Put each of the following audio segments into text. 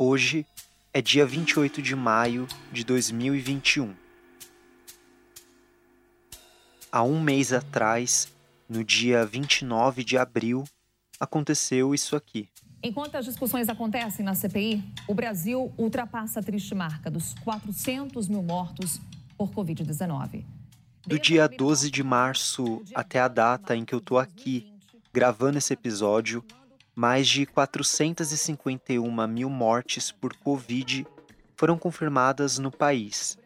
Hoje é dia 28 de maio de 2021. Há um mês atrás, no dia 29 de abril, aconteceu isso aqui. Enquanto as discussões acontecem na CPI, o Brasil ultrapassa a triste marca dos 400 mil mortos por Covid-19. Do dia 12 de março até a data em que eu tô aqui gravando esse episódio, mais de 451 mil mortes por Covid foram confirmadas no país.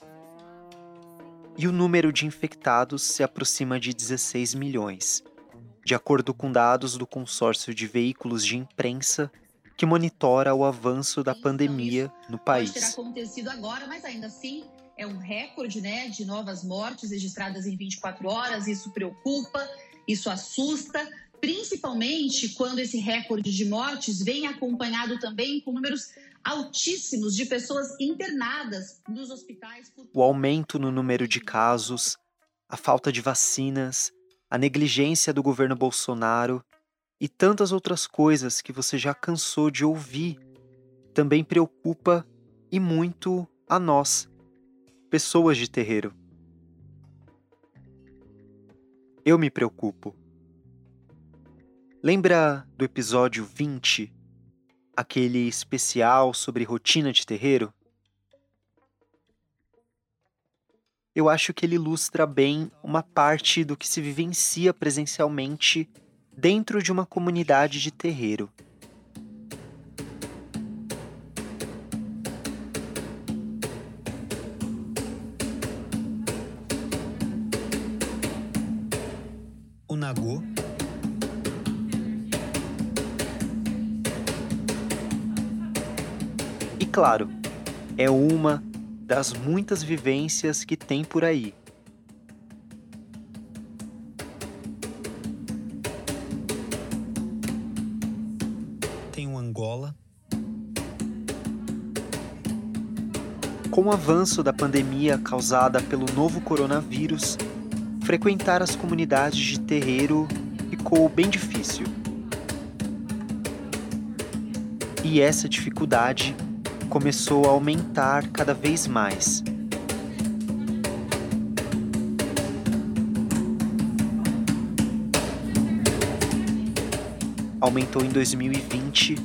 E o número de infectados se aproxima de 16 milhões, de acordo com dados do consórcio de veículos de imprensa que monitora o avanço da pandemia no país. Pode ter acontecido agora, mas ainda assim é um recorde né, de novas mortes registradas em 24 horas. Isso preocupa, isso assusta, principalmente quando esse recorde de mortes vem acompanhado também com números altíssimos de pessoas internadas nos hospitais. Por... O aumento no número de casos, a falta de vacinas, a negligência do governo Bolsonaro e tantas outras coisas que você já cansou de ouvir também preocupa e muito a nós, pessoas de terreiro. Eu me preocupo. Lembra do episódio 20, aquele especial sobre rotina de terreiro? Eu acho que ele ilustra bem uma parte do que se vivencia presencialmente dentro de uma comunidade de terreiro. Claro, é uma das muitas vivências que tem por aí. Tem o Angola. Com o avanço da pandemia causada pelo novo coronavírus, frequentar as comunidades de terreiro ficou bem difícil. E essa dificuldade começou a aumentar cada vez mais. Aumentou em 2020.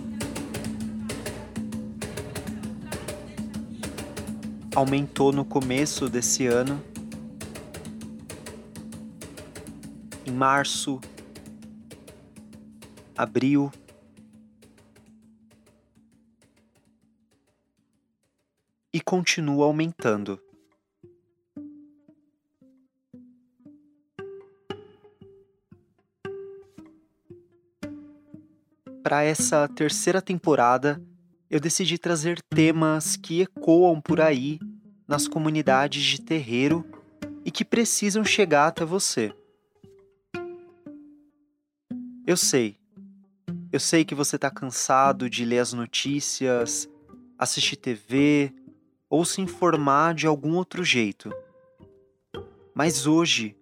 Aumentou no começo desse ano. Em março, abril, continua aumentando. Para essa terceira temporada, eu decidi trazer temas que ecoam por aí nas comunidades de terreiro e que precisam chegar até você. Eu sei. Eu sei que você está cansado de ler as notícias, assistir TV, ou se informar de algum outro jeito. Mas hoje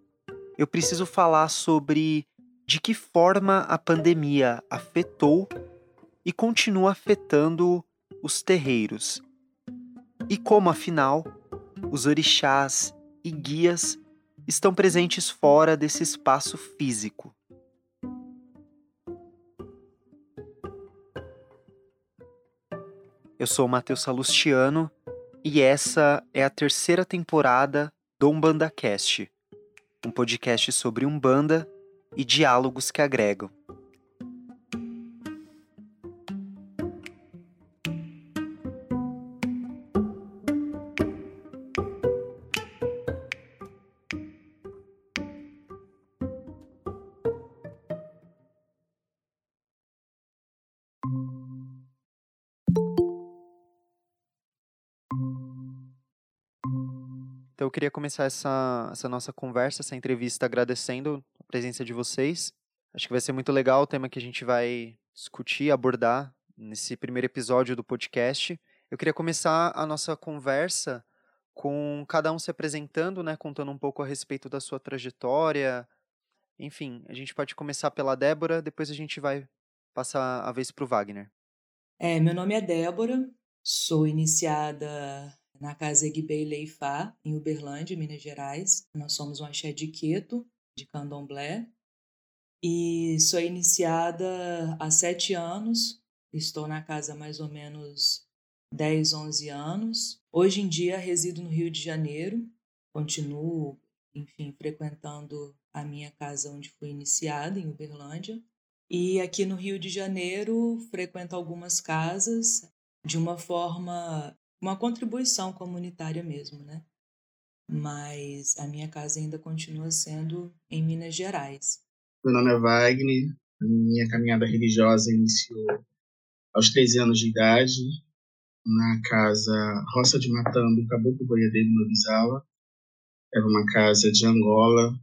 eu preciso falar sobre de que forma a pandemia afetou e continua afetando os terreiros. E como, afinal, os orixás e guias estão presentes fora desse espaço físico. Eu sou Matheus Salustiano e essa é a terceira temporada do Umbanda Cast, um podcast sobre Umbanda e diálogos que agregam. Então eu queria começar essa, essa nossa conversa, essa entrevista, agradecendo a presença de vocês. Acho que vai ser muito legal o tema que a gente vai discutir, abordar nesse primeiro episódio do podcast. Eu queria começar a nossa conversa com cada um se apresentando, né, contando um pouco a respeito da sua trajetória. Enfim, a gente pode começar pela Débora, depois a gente vai passar a vez para o Wagner. É, meu nome é Débora, Sou iniciada na Casa Egbei Leifá, em Uberlândia, Minas Gerais. Nós somos um axé de Queto, de candomblé. E sou iniciada há sete anos. Estou na casa há mais ou menos 10, 11 anos. Hoje em dia resido no Rio de Janeiro. Continuo, enfim, frequentando a minha casa onde fui iniciada, em Uberlândia. E aqui no Rio de Janeiro frequento algumas casas de uma forma, uma contribuição comunitária mesmo, né? Mas a minha casa ainda continua sendo em Minas Gerais. Meu nome é Wagner, minha caminhada religiosa iniciou aos 13 anos de idade, na casa Roça de Matambo, Caboclo Boiadeiro, no Bisala. Era uma casa de Angola,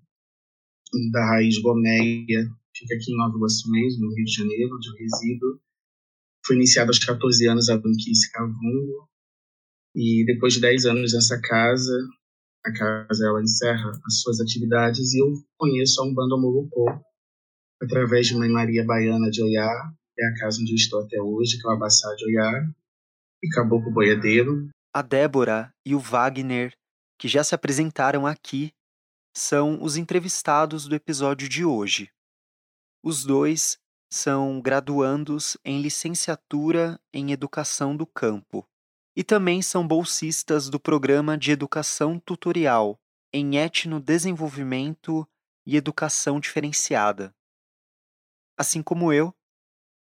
da raiz gomeia, fica aqui em Nova Iguaçu mesmo, no Rio de Janeiro, onde eu resido. Fui iniciado aos 14 anos a Banquice Cavungo, e depois de 10 anos nessa casa, a casa ela encerra as suas atividades e eu conheço a Umbanda Morocco através de Mãe Maria Baiana de Oiá, é a casa onde eu estou até hoje, que é de Oiá, e Caboclo Boiadeiro. A Débora e o Wagner, que já se apresentaram aqui, são os entrevistados do episódio de hoje. Os dois são graduandos em licenciatura em Educação do Campo e também são bolsistas do Programa de Educação Tutorial em Etnodesenvolvimento e Educação Diferenciada. Assim como eu,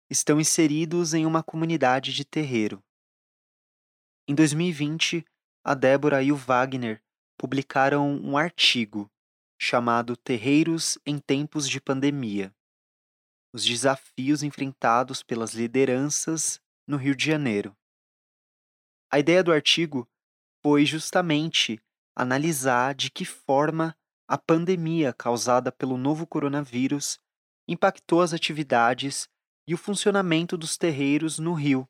estão inseridos em uma comunidade de terreiro. Em 2020, a Débora e o Wagner publicaram um artigo chamado Terreiros em Tempos de Pandemia Os desafios enfrentados pelas lideranças no Rio de Janeiro. A ideia do artigo foi justamente analisar de que forma a pandemia causada pelo novo coronavírus impactou as atividades e o funcionamento dos terreiros no Rio.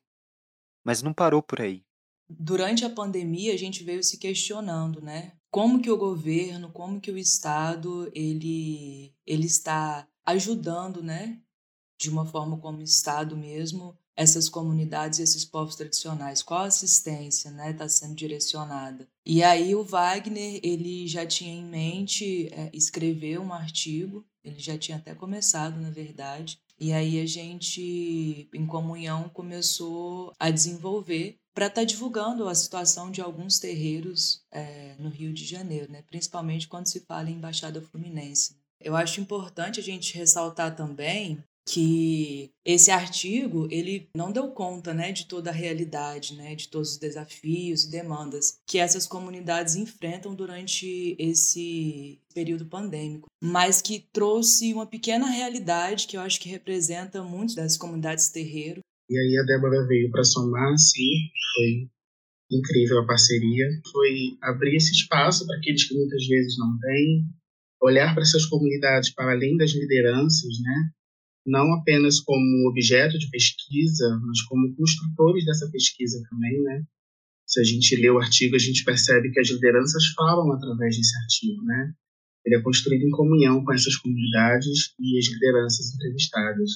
Mas não parou por aí. Durante a pandemia, a gente veio se questionando, né? Como que o governo, como que o Estado, ele, ele está ajudando, né? De uma forma como Estado mesmo, essas comunidades esses povos tradicionais? Qual assistência está né, tá sendo direcionada? E aí o Wagner ele já tinha em mente é, escrever um artigo, ele já tinha até começado, na verdade, e aí a gente, em comunhão, começou a desenvolver para estar tá divulgando a situação de alguns terreiros é, no Rio de Janeiro, né? principalmente quando se fala em Baixada Fluminense. Eu acho importante a gente ressaltar também que esse artigo ele não deu conta né, de toda a realidade, né, de todos os desafios e demandas que essas comunidades enfrentam durante esse período pandêmico, mas que trouxe uma pequena realidade que eu acho que representa muitas das comunidades terreiro. E aí a Débora veio para somar, sim, foi incrível a parceria, foi abrir esse espaço para aqueles que muitas vezes não têm, olhar para essas comunidades para além das lideranças, né? Não apenas como objeto de pesquisa, mas como construtores dessa pesquisa também, né? Se a gente lê o artigo, a gente percebe que as lideranças falam através desse artigo, né? Ele é construído em comunhão com essas comunidades e as lideranças entrevistadas.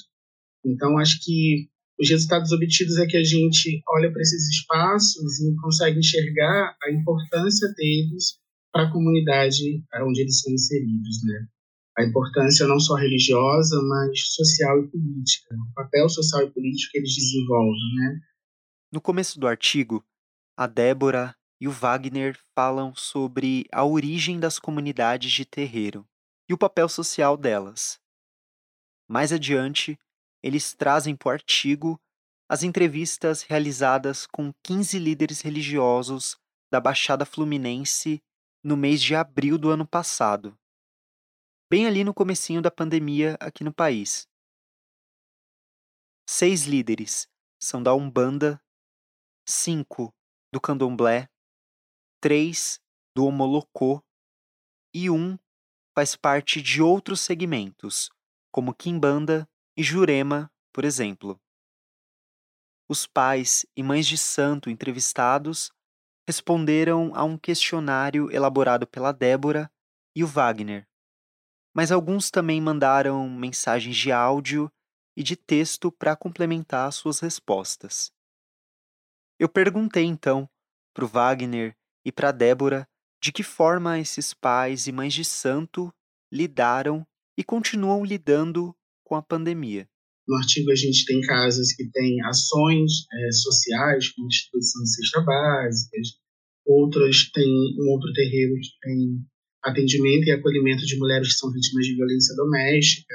Então, acho que os resultados obtidos é que a gente olha para esses espaços e consegue enxergar a importância deles para a comunidade onde eles são inseridos, né? A importância não só religiosa, mas social e política, o papel social e político que eles desenvolvem, né? No começo do artigo, a Débora e o Wagner falam sobre a origem das comunidades de terreiro e o papel social delas. Mais adiante, eles trazem para o artigo as entrevistas realizadas com 15 líderes religiosos da Baixada Fluminense no mês de abril do ano passado bem ali no comecinho da pandemia aqui no país. Seis líderes são da Umbanda, cinco do Candomblé, três do Homolocô e um faz parte de outros segmentos, como Kimbanda e Jurema, por exemplo. Os pais e mães de santo entrevistados responderam a um questionário elaborado pela Débora e o Wagner mas alguns também mandaram mensagens de áudio e de texto para complementar suas respostas. Eu perguntei então para o Wagner e para Débora de que forma esses pais e mães de santo lidaram e continuam lidando com a pandemia. No artigo a gente tem casas que têm ações é, sociais, como distribuição de cesta básicas, outras têm um outro terreiro que tem atendimento e acolhimento de mulheres que são vítimas de violência doméstica.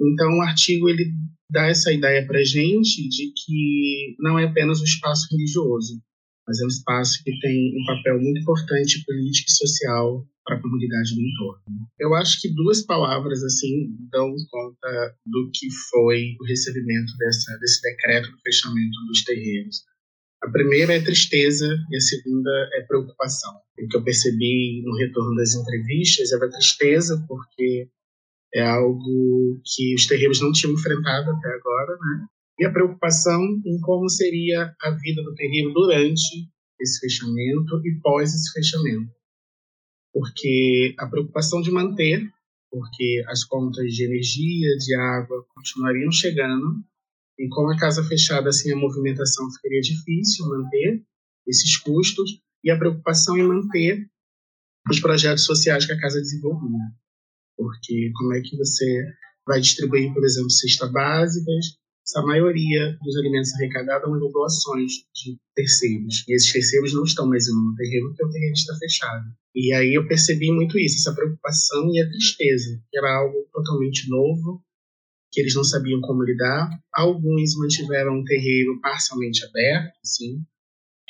Então, o artigo ele dá essa ideia para gente de que não é apenas um espaço religioso, mas é um espaço que tem um papel muito importante político e social para a comunidade do entorno. Eu acho que duas palavras assim dão conta do que foi o recebimento dessa, desse decreto do fechamento dos terreiros. A primeira é tristeza e a segunda é preocupação. O que eu percebi no retorno das entrevistas era tristeza porque é algo que os terreiros não tinham enfrentado até agora, né? E a preocupação em como seria a vida do terreiro durante esse fechamento e pós esse fechamento porque a preocupação de manter, porque as contas de energia, de água continuariam chegando, e com a casa fechada, assim, a movimentação ficaria difícil manter esses custos, e a preocupação em manter os projetos sociais que a casa desenvolvia. Porque como é que você vai distribuir, por exemplo, cesta básicas, a maioria dos alimentos arrecadados são doações de terceiros. E esses terceiros não estão mais no terreno, porque o terreno está fechado. E aí eu percebi muito isso, essa preocupação e a tristeza, que era algo totalmente novo, que eles não sabiam como lidar. Alguns mantiveram o terreiro parcialmente aberto, assim,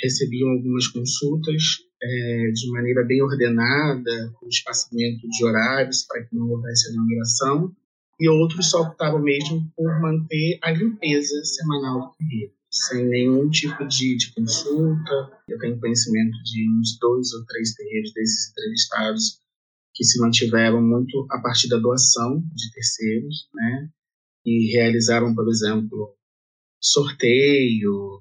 recebiam algumas consultas é, de maneira bem ordenada, com espaçamento de horários para que não houvesse aglomeração, e outros só optavam mesmo por manter a limpeza semanal do terreiro sem nenhum tipo de, de consulta. Eu tenho conhecimento de uns dois ou três terreiros desses entrevistados que se mantiveram muito a partir da doação de terceiros, né? E realizaram, por exemplo, sorteio,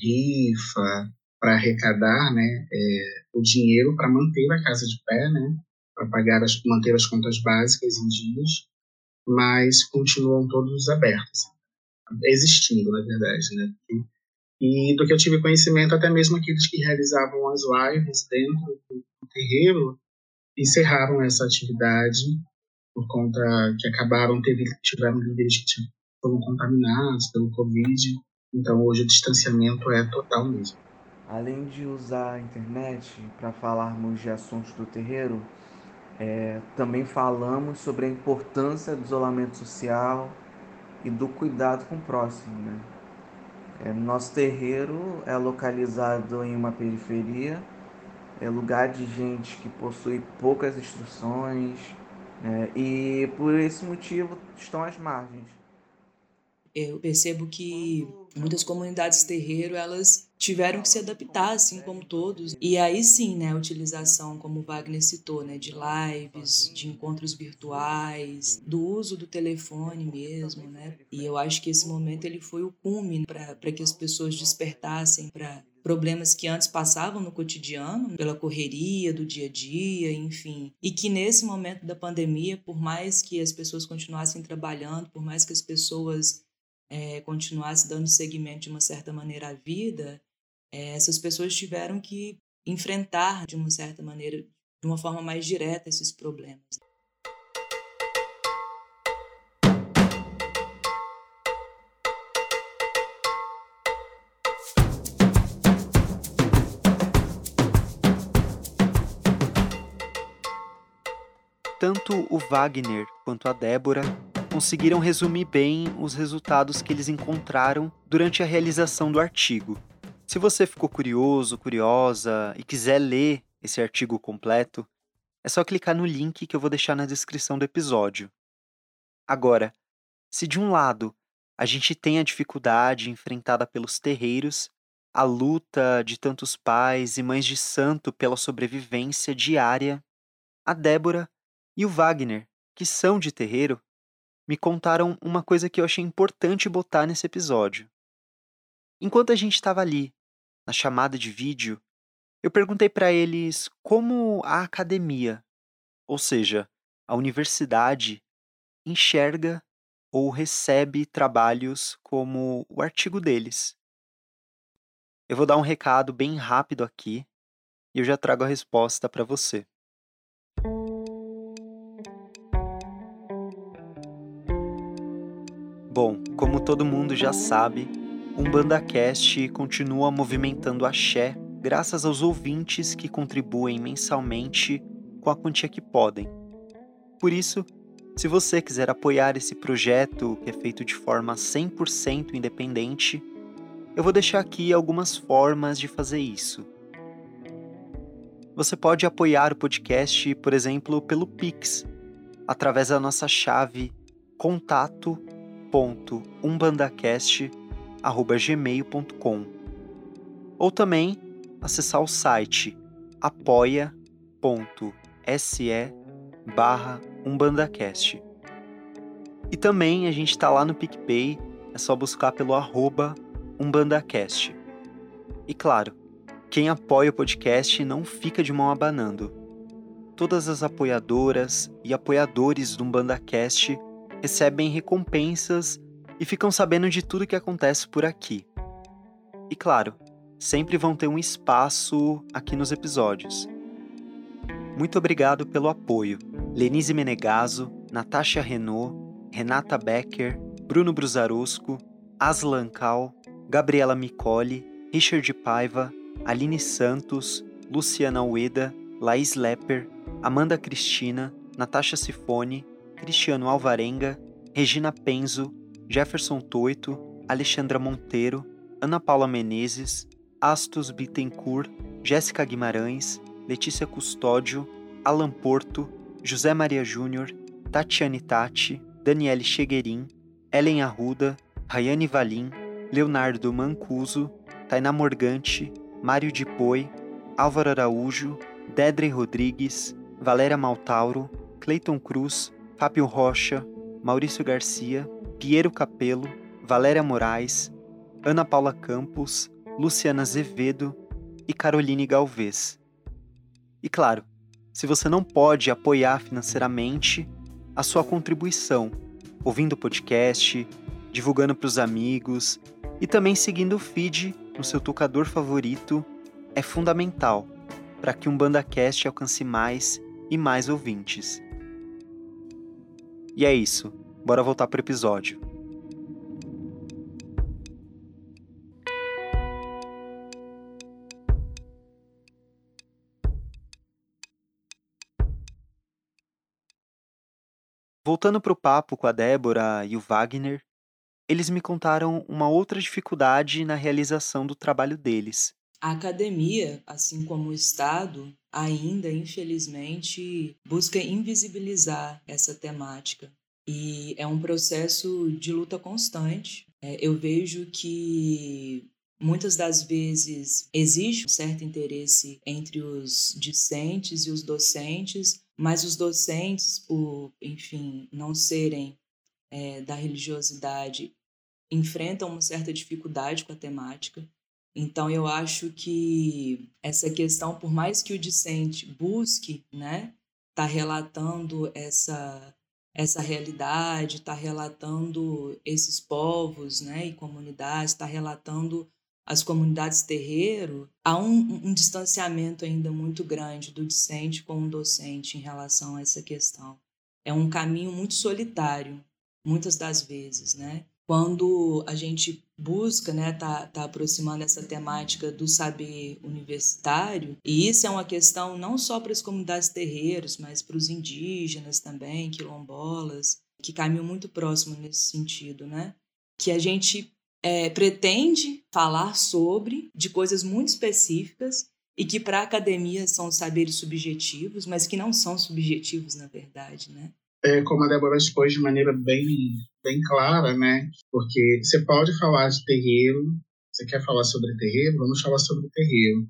rifa, para arrecadar, né, é, o dinheiro para manter a casa de pé, né, para pagar as, manter as contas básicas em dias, mas continuam todos abertos existindo, na verdade, né? E, do que eu tive conhecimento, até mesmo aqueles que realizavam as lives dentro do, terreiro encerraram essa atividade por conta que acabaram, teve, tiveram líderes que foram contaminados pelo Covid, então hoje o distanciamento é total mesmo. Além de usar a internet para falarmos de assuntos do terreiro, é, também falamos sobre a importância do isolamento social, e do cuidado com o próximo. Né? É, nosso terreiro é localizado em uma periferia, é lugar de gente que possui poucas instruções né? e por esse motivo estão às margens. Eu percebo que muitas comunidades terreiro elas tiveram que se adaptar, assim como todos. E aí sim, né, a utilização, como o Wagner citou, né, de lives, de encontros virtuais, do uso do telefone mesmo, né? E eu acho que esse momento ele foi o cume para que as pessoas despertassem para problemas que antes passavam no cotidiano, pela correria do dia a dia, enfim. E que nesse momento da pandemia, por mais que as pessoas continuassem trabalhando, por mais que as pessoas é, continuasse dando seguimento de uma certa maneira à vida, é, essas pessoas tiveram que enfrentar de uma certa maneira, de uma forma mais direta, esses problemas. Tanto o Wagner quanto a Débora conseguiram resumir bem os resultados que eles encontraram durante a realização do artigo. Se você ficou curioso, curiosa e quiser ler esse artigo completo, é só clicar no link que eu vou deixar na descrição do episódio. Agora, se de um lado a gente tem a dificuldade enfrentada pelos terreiros, a luta de tantos pais e mães de santo pela sobrevivência diária, a Débora e o Wagner, que são de terreiro, me contaram uma coisa que eu achei importante botar nesse episódio. Enquanto a gente estava ali, na chamada de vídeo, eu perguntei para eles como a academia, ou seja, a universidade, enxerga ou recebe trabalhos como o artigo deles. Eu vou dar um recado bem rápido aqui e eu já trago a resposta para você. Bom, como todo mundo já sabe, um BandaCast continua movimentando a Xé graças aos ouvintes que contribuem mensalmente com a quantia que podem. Por isso, se você quiser apoiar esse projeto que é feito de forma 100% independente, eu vou deixar aqui algumas formas de fazer isso. Você pode apoiar o podcast, por exemplo, pelo Pix, através da nossa chave contato umbandacast@gmail.com. Ou também acessar o site apoia.se barra umbandacast. E também a gente está lá no PicPay, é só buscar pelo arroba umbandacast. E claro, quem apoia o podcast não fica de mão abanando. Todas as apoiadoras e apoiadores do UmbandaCast recebem recompensas e ficam sabendo de tudo que acontece por aqui. E claro, sempre vão ter um espaço aqui nos episódios. Muito obrigado pelo apoio. Lenise Menegaso, Natasha Renault, Renata Becker, Bruno Brusarosco, Aslan Cal, Gabriela Micoli, Richard Paiva, Aline Santos, Luciana Ueda, Laís Lepper, Amanda Cristina, Natasha Sifone, Cristiano Alvarenga, Regina Penzo, Jefferson Toito, Alexandra Monteiro, Ana Paula Menezes, Astos Bittencourt, Jéssica Guimarães, Letícia Custódio, Alan Porto, José Maria Júnior, Tatiane Tati, Daniele Cheguerin, Ellen Arruda, Rayane Valim, Leonardo Mancuso, Tainá Morgante, Mário Dipoi, Álvaro Araújo, Dedre Rodrigues, Valéria Maltauro, Cleiton Cruz, Fábio Rocha, Maurício Garcia, Piero Capello, Valéria Moraes, Ana Paula Campos, Luciana Azevedo e Caroline Galvez. E claro, se você não pode apoiar financeiramente, a sua contribuição, ouvindo o podcast, divulgando para os amigos e também seguindo o feed no seu tocador favorito é fundamental para que um BandaCast alcance mais e mais ouvintes. E é isso. Bora voltar pro episódio. Voltando pro papo com a Débora e o Wagner, eles me contaram uma outra dificuldade na realização do trabalho deles. A academia, assim como o Estado, ainda, infelizmente, busca invisibilizar essa temática. E é um processo de luta constante. É, eu vejo que muitas das vezes existe um certo interesse entre os discentes e os docentes, mas os docentes, por, enfim, não serem é, da religiosidade, enfrentam uma certa dificuldade com a temática. Então, eu acho que essa questão, por mais que o discente busque, né, tá relatando essa essa realidade, está relatando esses povos né, e comunidades, está relatando as comunidades terreiro, há um, um, distanciamento ainda muito grande do discente com o docente em relação a essa questão. É um caminho muito solitário, muitas das vezes, né? Quando a gente busca, né, tá, tá aproximando essa temática do saber universitário, e isso é uma questão não só para as comunidades terreiros, mas para os indígenas também, quilombolas, que caminham muito próximo nesse sentido, né? Que a gente é, pretende falar sobre de coisas muito específicas e que para a academia são saberes subjetivos, mas que não são subjetivos na verdade, né? É, como a Débora expôs de maneira bem bem clara, né? Porque você pode falar de terreiro, você quer falar sobre terreiro, vamos falar sobre terreiro.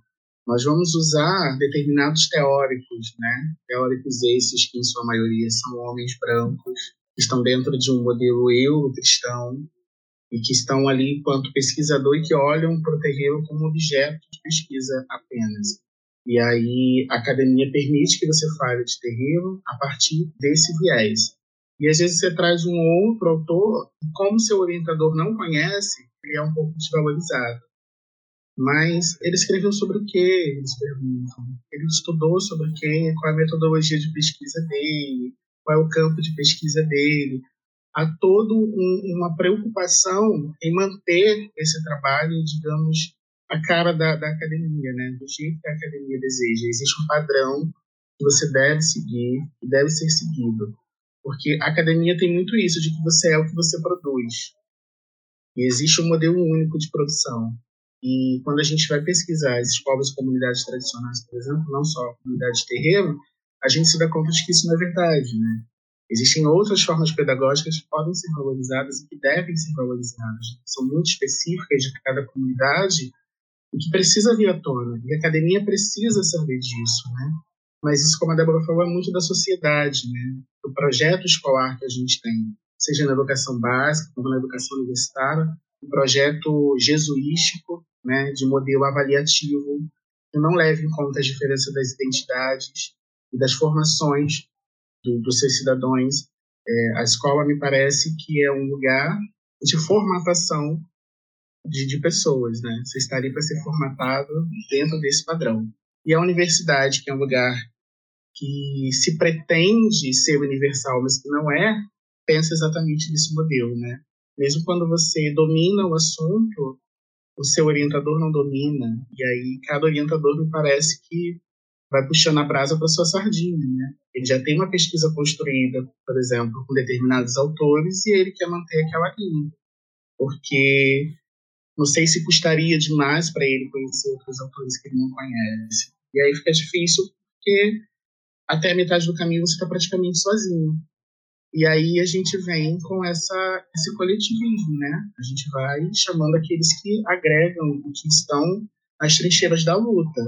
Nós vamos usar determinados teóricos, né? Teóricos esses que, em sua maioria, são homens brancos, que estão dentro de um modelo euro-cristão e que estão ali enquanto pesquisador e que olham para o terreiro como objeto de pesquisa apenas. E aí a academia permite que você fale de terreiro a partir desse viés. E às vezes você traz um outro autor, e como seu orientador não conhece, ele é um pouco desvalorizado. Mas ele escreveu sobre o que? Eles perguntam. Ele estudou sobre quem, qual a metodologia de pesquisa dele, qual é o campo de pesquisa dele. Há toda um, uma preocupação em manter esse trabalho, digamos, a cara da, da academia, né? do jeito que a academia deseja. Existe um padrão que você deve seguir e deve ser seguido. Porque a academia tem muito isso, de que você é o que você produz. E existe um modelo único de produção. E quando a gente vai pesquisar esses povos e comunidades tradicionais, por exemplo, não só a comunidade de terreiro, a gente se dá conta de que isso não é verdade, né? Existem outras formas pedagógicas que podem ser valorizadas e que devem ser valorizadas. São muito específicas de cada comunidade e que precisa vir à tona. E a academia precisa saber disso, né? Mas isso, como a Débora falou, é muito da sociedade, né? Do projeto escolar que a gente tem, seja na educação básica, como na educação universitária, um projeto jesuístico, né, de modelo avaliativo, que não leve em conta as diferenças das identidades e das formações do, dos seus cidadãos. É, a escola me parece que é um lugar de formatação de, de pessoas, né? Você está ali para ser formatado dentro desse padrão. E a universidade, que é um lugar que se pretende ser universal, mas que não é, pensa exatamente nesse modelo, né? Mesmo quando você domina o assunto, o seu orientador não domina, e aí cada orientador me parece que vai puxando a brasa para sua sardinha, né? Ele já tem uma pesquisa construída, por exemplo, com determinados autores e ele quer manter aquela linha, porque não sei se custaria demais para ele conhecer outros autores que ele não conhece. E aí fica difícil porque até a metade do caminho você está praticamente sozinho. E aí a gente vem com essa, esse coletivismo, né? A gente vai chamando aqueles que agregam, que estão nas trincheiras da luta,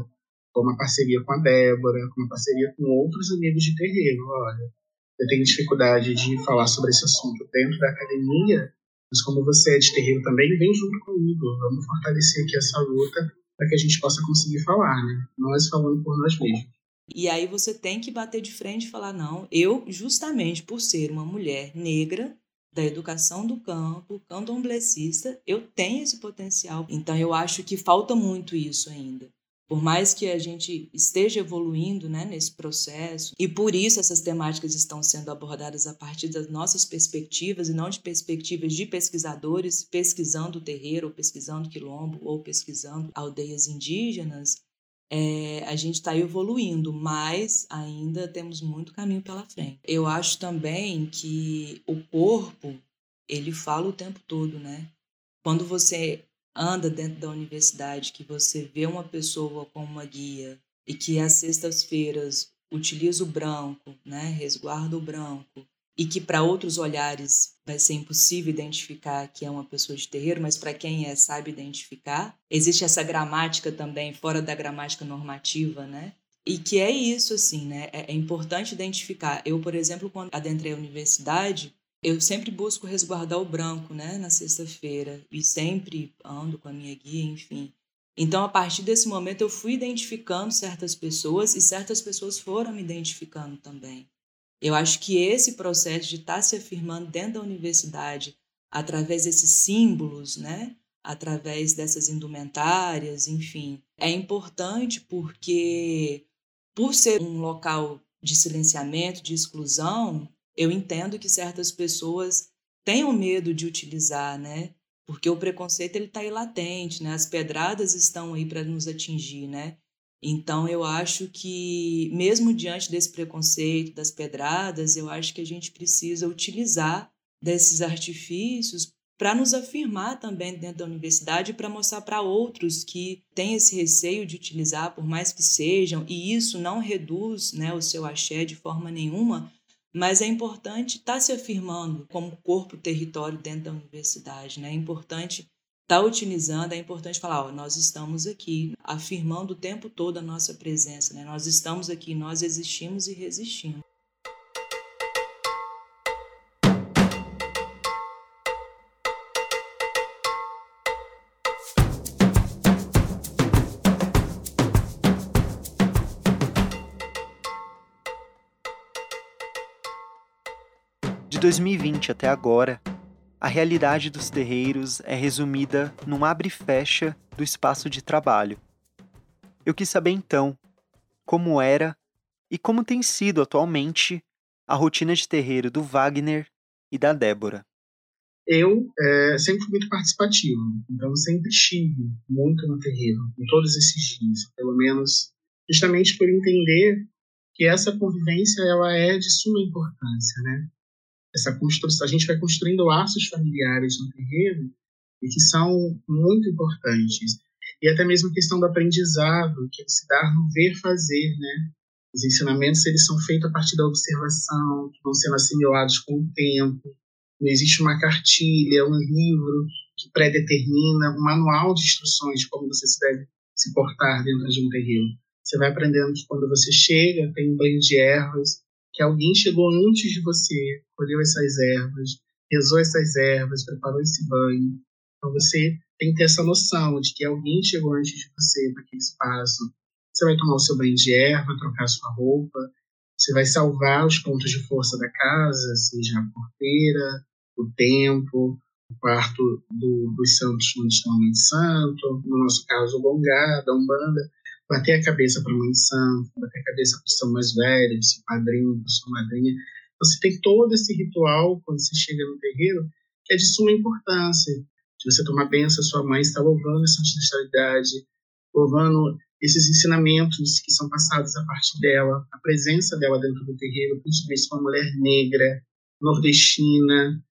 como a parceria com a Débora, como a parceria com outros amigos de terreiro. Olha, eu tenho dificuldade de falar sobre esse assunto dentro da academia, mas como você é de terreiro também, vem junto comigo. Vamos fortalecer aqui essa luta para que a gente possa conseguir falar, né? Nós falando por nós mesmos. E aí você tem que bater de frente e falar: não, eu, justamente por ser uma mulher negra, da educação do campo, candomblecista, eu tenho esse potencial. Então eu acho que falta muito isso ainda. Por mais que a gente esteja evoluindo né, nesse processo, e por isso essas temáticas estão sendo abordadas a partir das nossas perspectivas e não de perspectivas de pesquisadores pesquisando o terreiro, ou pesquisando quilombo, ou pesquisando aldeias indígenas, é, a gente está evoluindo, mas ainda temos muito caminho pela frente. Eu acho também que o corpo, ele fala o tempo todo, né? Quando você anda dentro da universidade, que você vê uma pessoa com uma guia e que às sextas-feiras utiliza o branco, né? Resguarda o branco, e que para outros olhares vai ser impossível identificar que é uma pessoa de terreiro, mas para quem é sabe identificar. Existe essa gramática também fora da gramática normativa, né? E que é isso assim, né? É, é importante identificar. Eu, por exemplo, quando adentrei a universidade, eu sempre busco resguardar o branco, né, na sexta-feira e sempre ando com a minha guia, enfim. Então, a partir desse momento, eu fui identificando certas pessoas e certas pessoas foram me identificando também. Eu acho que esse processo de estar tá se afirmando dentro da universidade, através desses símbolos, né? através dessas indumentárias, enfim, é importante porque, por ser um local de silenciamento, de exclusão, eu entendo que certas pessoas tenham medo de utilizar, né? Porque o preconceito ele está aí latente, né? As pedradas estão aí para nos atingir, né? Então, eu acho que, mesmo diante desse preconceito, das pedradas, eu acho que a gente precisa utilizar desses artifícios para nos afirmar também dentro da universidade para mostrar para outros que têm esse receio de utilizar, por mais que sejam, e isso não reduz né, o seu axé de forma nenhuma, mas é importante estar tá se afirmando como corpo território dentro da universidade. Né? É importante está utilizando, é importante falar, ó, nós estamos aqui, afirmando o tempo todo a nossa presença, né? Nós estamos aqui, nós existimos e resistimos. De 2020 até agora, a realidade dos terreiros é resumida num abre e fecha do espaço de trabalho. Eu quis saber então como era e como tem sido atualmente a rotina de terreiro do Wagner e da Débora. Eu é, sempre fui muito participativo, então sempre estive muito no terreiro, em todos esses dias, pelo menos justamente por entender que essa convivência ela é de suma importância, né? Essa construção, a gente vai construindo laços familiares no terreiro e que são muito importantes. E até mesmo a questão do aprendizado, que se dá no ver fazer, né? Os ensinamentos eles são feitos a partir da observação, que vão sendo assimilados com o tempo. Não existe uma cartilha, um livro que predetermina um manual de instruções de como você se deve se portar dentro de um terreiro. Você vai aprendendo que quando você chega, tem um banho de ervas, que alguém chegou antes de você, colheu essas ervas, rezou essas ervas, preparou esse banho. Então você tem que ter essa noção de que alguém chegou antes de você para aquele espaço. Você vai tomar o seu banho de erva, trocar sua roupa, você vai salvar os pontos de força da casa, seja a porteira, o tempo, o quarto do, dos santos onde estão o santo, no nosso caso o bongá, da umbanda, bater a cabeça para a mãe santa, bater a cabeça para o seu mais velho, para o seu padrinho, para sua madrinha. Você tem todo esse ritual quando você chega no terreiro que é de suma importância. De você tomar benção, sua mãe está louvando essa ancestralidade, louvando esses ensinamentos que são passados a partir dela, a presença dela dentro do terreiro, principalmente uma mulher negra, nordestina.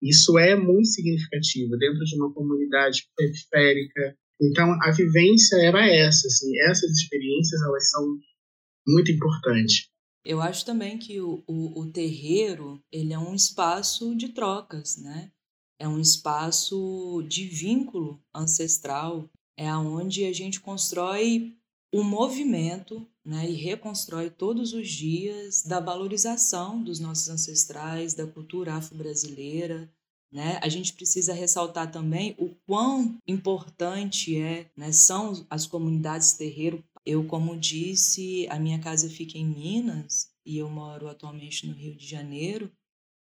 Isso é muito significativo dentro de uma comunidade periférica, então, a vivência era essa, assim, essas experiências, elas são muito importantes. Eu acho também que o, o, o terreiro, ele é um espaço de trocas, né? É um espaço de vínculo ancestral, é aonde a gente constrói um movimento né, e reconstrói todos os dias da valorização dos nossos ancestrais, da cultura afro-brasileira, né? A gente precisa ressaltar também o quão importante é, né, são as comunidades terreiro. Eu, como disse, a minha casa fica em Minas e eu moro atualmente no Rio de Janeiro.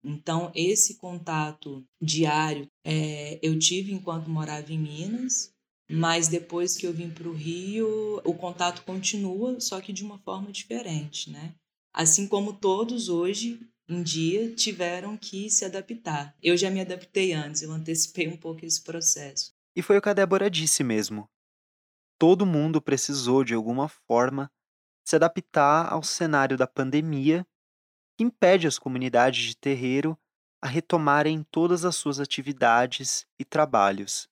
Então, esse contato diário é, eu tive enquanto morava em Minas, mas depois que eu vim para o Rio, o contato continua, só que de uma forma diferente, né? Assim como todos hoje um dia tiveram que se adaptar. Eu já me adaptei antes, eu antecipei um pouco esse processo. E foi o que a Débora disse mesmo. Todo mundo precisou, de alguma forma, se adaptar ao cenário da pandemia que impede as comunidades de terreiro a retomarem todas as suas atividades e trabalhos.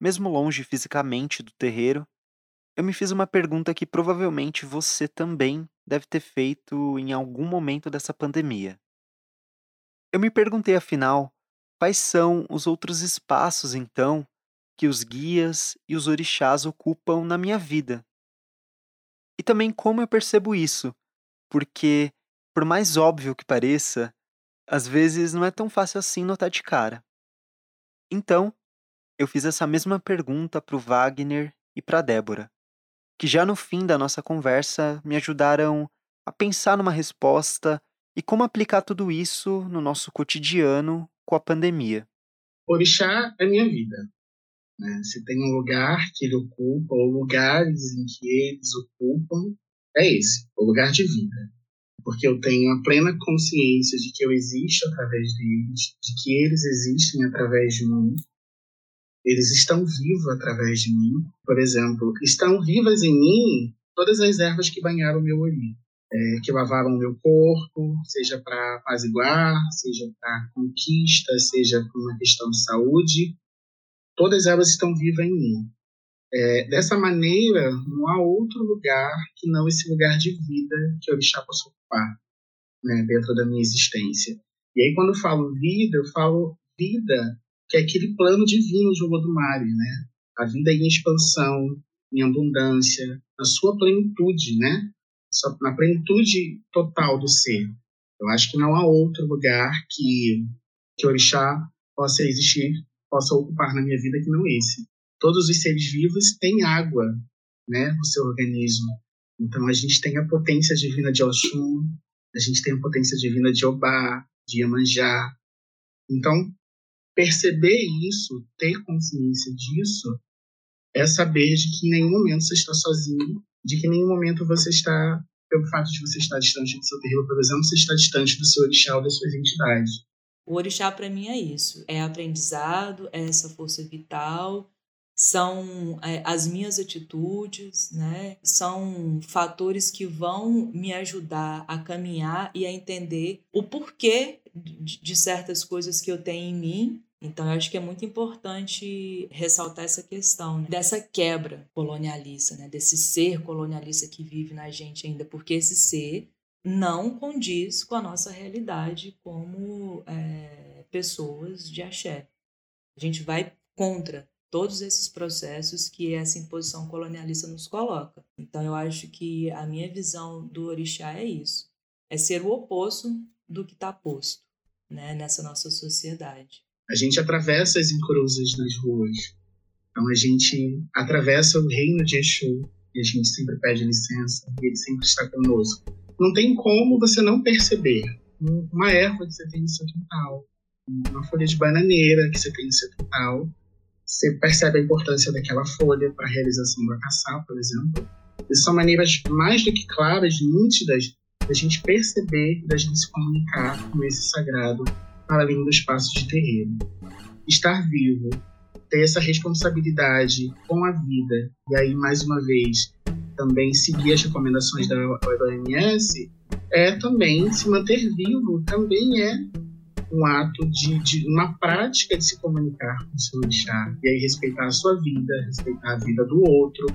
Mesmo longe fisicamente do terreiro, eu me fiz uma pergunta que provavelmente você também deve ter feito em algum momento dessa pandemia. Eu me perguntei, afinal, quais são os outros espaços, então, que os guias e os orixás ocupam na minha vida. E também como eu percebo isso, porque, por mais óbvio que pareça, às vezes não é tão fácil assim notar de cara. Então, eu fiz essa mesma pergunta para o Wagner e para Débora que já no fim da nossa conversa me ajudaram a pensar numa resposta e como aplicar tudo isso no nosso cotidiano com a pandemia. Orixá é minha vida. Né? Se tem um lugar que ele ocupa, ou lugares em que eles ocupam, é esse, o lugar de vida. Porque eu tenho a plena consciência de que eu existo através deles, de que eles existem através de mim, eles estão vivos através de mim. Por exemplo, estão vivas em mim todas as ervas que banharam meu olho, é, que lavaram meu corpo, seja para apaziguar, seja para conquista, seja por uma questão de saúde. Todas elas estão vivas em mim. É, dessa maneira, não há outro lugar que não esse lugar de vida que o orixá possa ocupar né, dentro da minha existência. E aí, quando eu falo vida, eu falo vida que é aquele plano divino de Olodumare, né? A vida em expansão, em abundância, na sua plenitude, né? Na plenitude total do ser. Eu acho que não há outro lugar que que orixá possa existir, possa ocupar na minha vida que não esse. Todos os seres vivos têm água, né, no seu organismo. Então a gente tem a potência divina de Oxum, a gente tem a potência divina de Obá, de Iemanjá. Então perceber isso, ter consciência disso, é saber de que em nenhum momento você está sozinho, de que em nenhum momento você está, pelo fato de você estar distante do seu terreiro, por exemplo, você está distante do seu orixá ou das suas entidades. O orixá para mim é isso, é aprendizado, é essa força vital, são é, as minhas atitudes, né? São fatores que vão me ajudar a caminhar e a entender o porquê de, de certas coisas que eu tenho em mim então, eu acho que é muito importante ressaltar essa questão né? dessa quebra colonialista, né? desse ser colonialista que vive na gente ainda, porque esse ser não condiz com a nossa realidade como é, pessoas de axé. A gente vai contra todos esses processos que essa imposição colonialista nos coloca. Então, eu acho que a minha visão do orixá é isso: é ser o oposto do que está posto né, nessa nossa sociedade a gente atravessa as encruzas nas ruas. Então a gente atravessa o reino de Exu e a gente sempre pede licença e ele sempre está conosco. Não tem como você não perceber uma erva que você tem no seu quintal, uma folha de bananeira que você tem no seu quintal. Você percebe a importância daquela folha para a realização da caçar, por exemplo. E são maneiras mais do que claras, nítidas, da gente perceber da gente se comunicar com esse sagrado para além do espaço de terreiro. Estar vivo, ter essa responsabilidade com a vida, e aí, mais uma vez, também seguir as recomendações da OMS, é também se manter vivo, também é um ato de, de, uma prática de se comunicar com o seu orixá, e aí respeitar a sua vida, respeitar a vida do outro,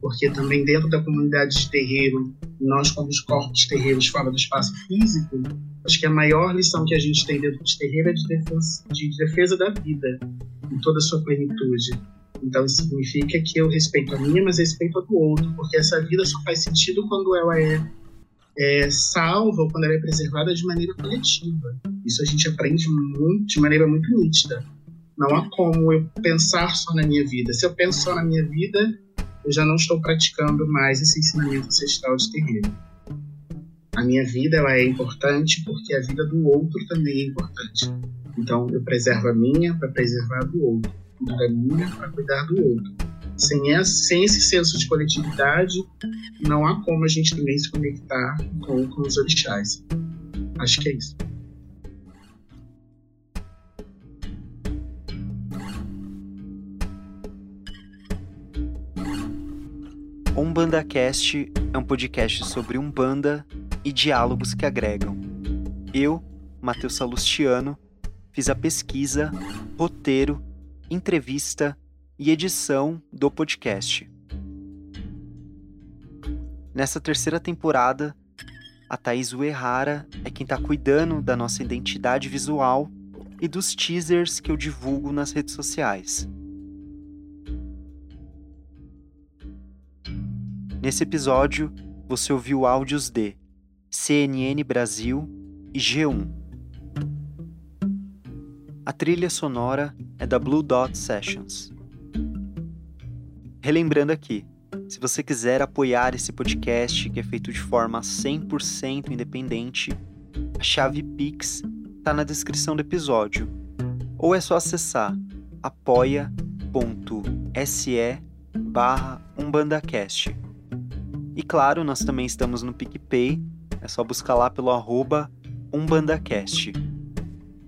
porque também dentro da comunidade de terreiro, nós como os corpos terreiros fora do espaço físico, acho que a maior lição que a gente tem dentro de terreiro é de defesa, de defesa da vida, em toda a sua plenitude. Então isso significa que eu respeito a minha, mas respeito a do outro, porque essa vida só faz sentido quando ela é, é salva ou quando ela é preservada de maneira coletiva. Isso a gente aprende muito, de maneira muito nítida. Não há como eu pensar só na minha vida. Se eu penso só na minha vida, eu já não estou praticando mais esse ensinamento ancestral de terreiro. A minha vida ela é importante porque a vida do outro também é importante. Então eu preservo a minha para preservar a do outro, cuido da minha para cuidar do outro. Sem, essa, sem esse senso de coletividade, não há como a gente também se conectar com, com os orixás. Acho que é isso. Umbanda Cast é um podcast sobre Umbanda e diálogos que agregam. Eu, Matheus Salustiano, fiz a pesquisa, roteiro, entrevista e edição do podcast. Nessa terceira temporada, a Thaís Uehara é quem está cuidando da nossa identidade visual e dos teasers que eu divulgo nas redes sociais. Nesse episódio, você ouviu áudios de CNN Brasil e G1. A trilha sonora é da Blue Dot Sessions. Relembrando aqui, se você quiser apoiar esse podcast, que é feito de forma 100% independente, a chave Pix está na descrição do episódio. Ou é só acessar apoia.se barra umbandacast. E claro, nós também estamos no PicPay, é só buscar lá pelo arroba UmbandaCast.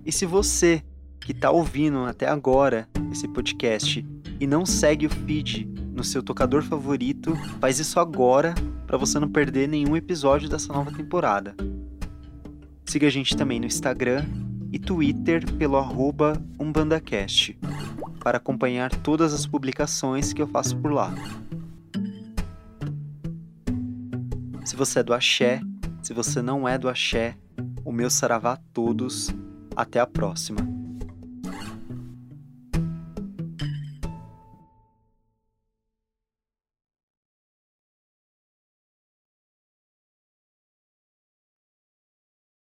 E se você que está ouvindo até agora esse podcast e não segue o feed no seu tocador favorito, faz isso agora para você não perder nenhum episódio dessa nova temporada. Siga a gente também no Instagram e Twitter pelo arroba UmbandaCast para acompanhar todas as publicações que eu faço por lá. Se você é do axé, se você não é do axé, o meu saravá a todos. Até a próxima.